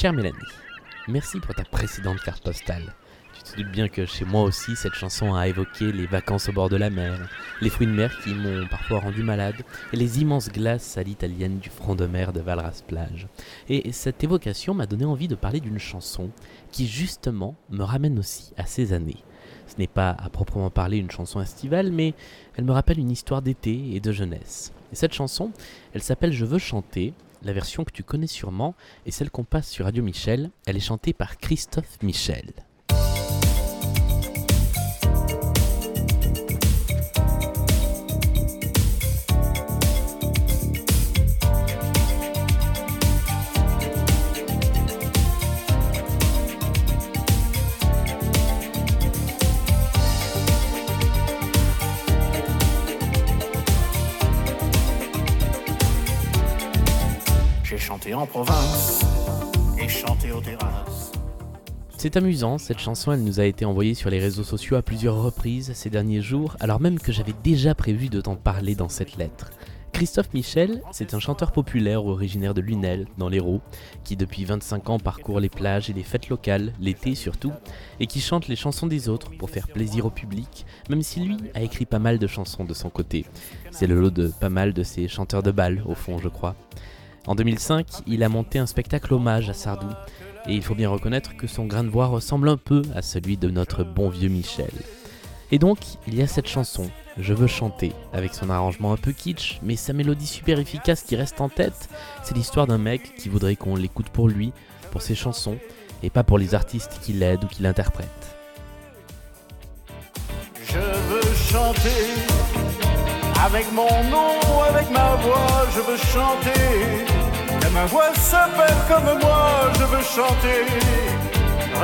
Chère Mélanie, merci pour ta précédente carte postale. Tu te doutes bien que chez moi aussi, cette chanson a évoqué les vacances au bord de la mer, les fruits de mer qui m'ont parfois rendu malade, et les immenses glaces à l'italienne du front de mer de Valras plage. Et cette évocation m'a donné envie de parler d'une chanson qui justement me ramène aussi à ces années. Ce n'est pas à proprement parler une chanson estivale, mais elle me rappelle une histoire d'été et de jeunesse. Et cette chanson, elle s'appelle Je veux chanter, la version que tu connais sûrement est celle qu'on passe sur Radio Michel. Elle est chantée par Christophe Michel. En province et chanter aux terrasses. C'est amusant, cette chanson elle nous a été envoyée sur les réseaux sociaux à plusieurs reprises ces derniers jours, alors même que j'avais déjà prévu de t'en parler dans cette lettre. Christophe Michel, c'est un chanteur populaire originaire de Lunel, dans l'Hérault, qui depuis 25 ans parcourt les plages et les fêtes locales, l'été surtout, et qui chante les chansons des autres pour faire plaisir au public, même si lui a écrit pas mal de chansons de son côté. C'est le lot de pas mal de ces chanteurs de bal, au fond, je crois. En 2005, il a monté un spectacle hommage à Sardou, et il faut bien reconnaître que son grain de voix ressemble un peu à celui de notre bon vieux Michel. Et donc, il y a cette chanson, Je veux chanter, avec son arrangement un peu kitsch, mais sa mélodie super efficace qui reste en tête. C'est l'histoire d'un mec qui voudrait qu'on l'écoute pour lui, pour ses chansons, et pas pour les artistes qui l'aident ou qui l'interprètent. Je veux chanter avec mon nom, avec ma voix, je veux chanter ma voix s'appelle comme moi, je veux chanter.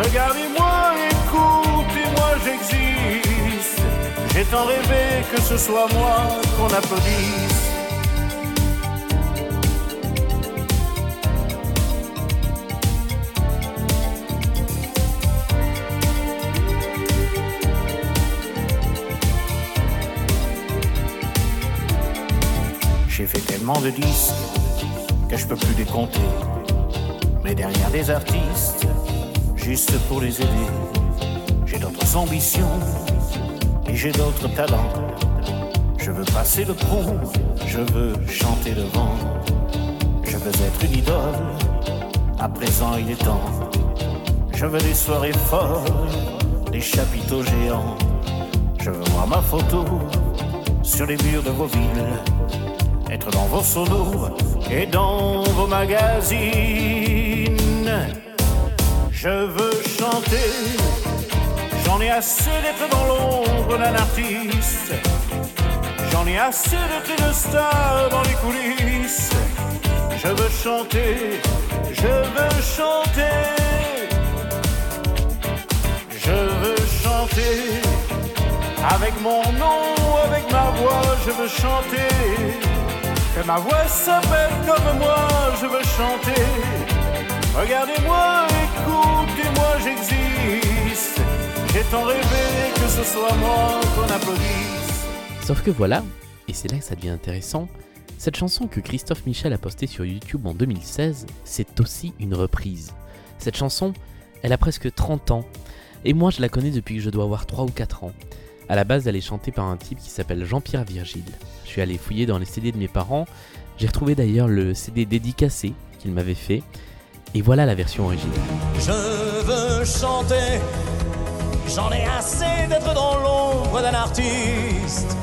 Regardez-moi, écoutez-moi, j'existe. J'ai tant rêvé que ce soit moi qu'on applaudisse. J'ai fait tellement de disques je peux plus les compter. Mais derrière des artistes, juste pour les aider, j'ai d'autres ambitions et j'ai d'autres talents. Je veux passer le pont, je veux chanter devant. Je veux être une idole, à présent il est temps. Je veux des soirées folles, des chapiteaux géants. Je veux voir ma photo sur les murs de vos villes, être dans vos solos et dans vos magazines. Je veux chanter, j'en ai assez d'être dans l'ombre d'un artiste. J'en ai assez d'être une star dans les coulisses. Je veux chanter, je veux chanter. Je veux chanter avec mon nom, avec ma voix, je veux chanter que ma voix s'appelle comme moi, je veux chanter. Regardez-moi, écoutez-moi, j'existe. J'ai tant rêvé que ce soit moi qu'on applaudisse. Sauf que voilà, et c'est là que ça devient intéressant, cette chanson que Christophe Michel a postée sur YouTube en 2016, c'est aussi une reprise. Cette chanson, elle a presque 30 ans, et moi je la connais depuis que je dois avoir 3 ou 4 ans. À la base, elle est chantée par un type qui s'appelle Jean-Pierre Virgile. Je suis allé fouiller dans les CD de mes parents. J'ai retrouvé d'ailleurs le CD dédicacé qu'il m'avait fait. Et voilà la version originale. Je veux chanter, j'en ai assez d'être dans l'ombre d'un artiste.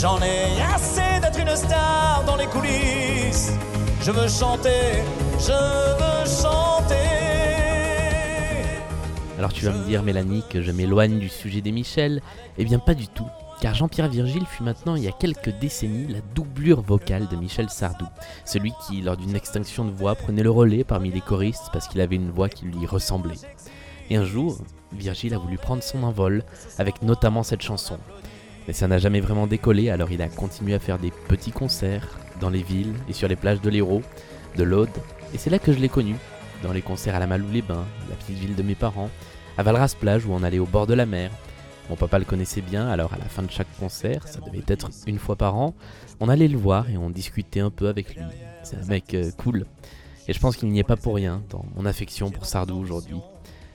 J'en ai assez d'être une star dans les coulisses. Je veux chanter, je veux chanter. Alors tu vas me dire, Mélanie, que je m'éloigne du sujet des Michel Eh bien, pas du tout. Car Jean-Pierre Virgile fut maintenant, il y a quelques décennies, la doublure vocale de Michel Sardou. Celui qui, lors d'une extinction de voix, prenait le relais parmi les choristes parce qu'il avait une voix qui lui ressemblait. Et un jour, Virgile a voulu prendre son envol, avec notamment cette chanson. Mais ça n'a jamais vraiment décollé, alors il a continué à faire des petits concerts dans les villes et sur les plages de l'Hérault, de l'Aude, et c'est là que je l'ai connu, dans les concerts à la Malou-les-Bains, la petite ville de mes parents, à Valras Plage où on allait au bord de la mer. Mon papa le connaissait bien, alors à la fin de chaque concert, ça devait être une fois par an, on allait le voir et on discutait un peu avec lui. C'est un mec euh, cool. Et je pense qu'il n'y est pas pour rien dans mon affection pour Sardou aujourd'hui.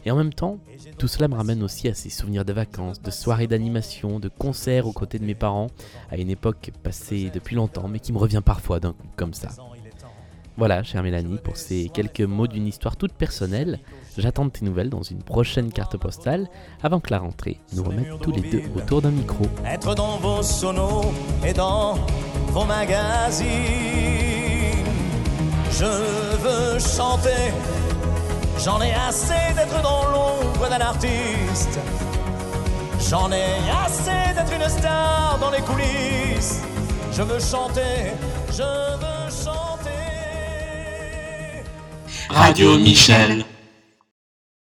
Et en même temps, tout cela me ramène aussi à ces souvenirs de vacances, de soirées d'animation, de concerts aux côtés de mes parents, à une époque passée depuis longtemps, mais qui me revient parfois d'un coup comme ça. Voilà, chère Mélanie, pour ces quelques mots d'une histoire toute personnelle. J'attends tes nouvelles dans une prochaine carte postale avant que la rentrée nous remette tous les deux autour d'un micro. Être dans vos sonos et dans vos magazines. Je veux chanter, j'en ai assez d'être dans l'ombre d'un artiste. J'en ai assez d'être une star dans les coulisses. Je veux chanter, je veux Radio Michel.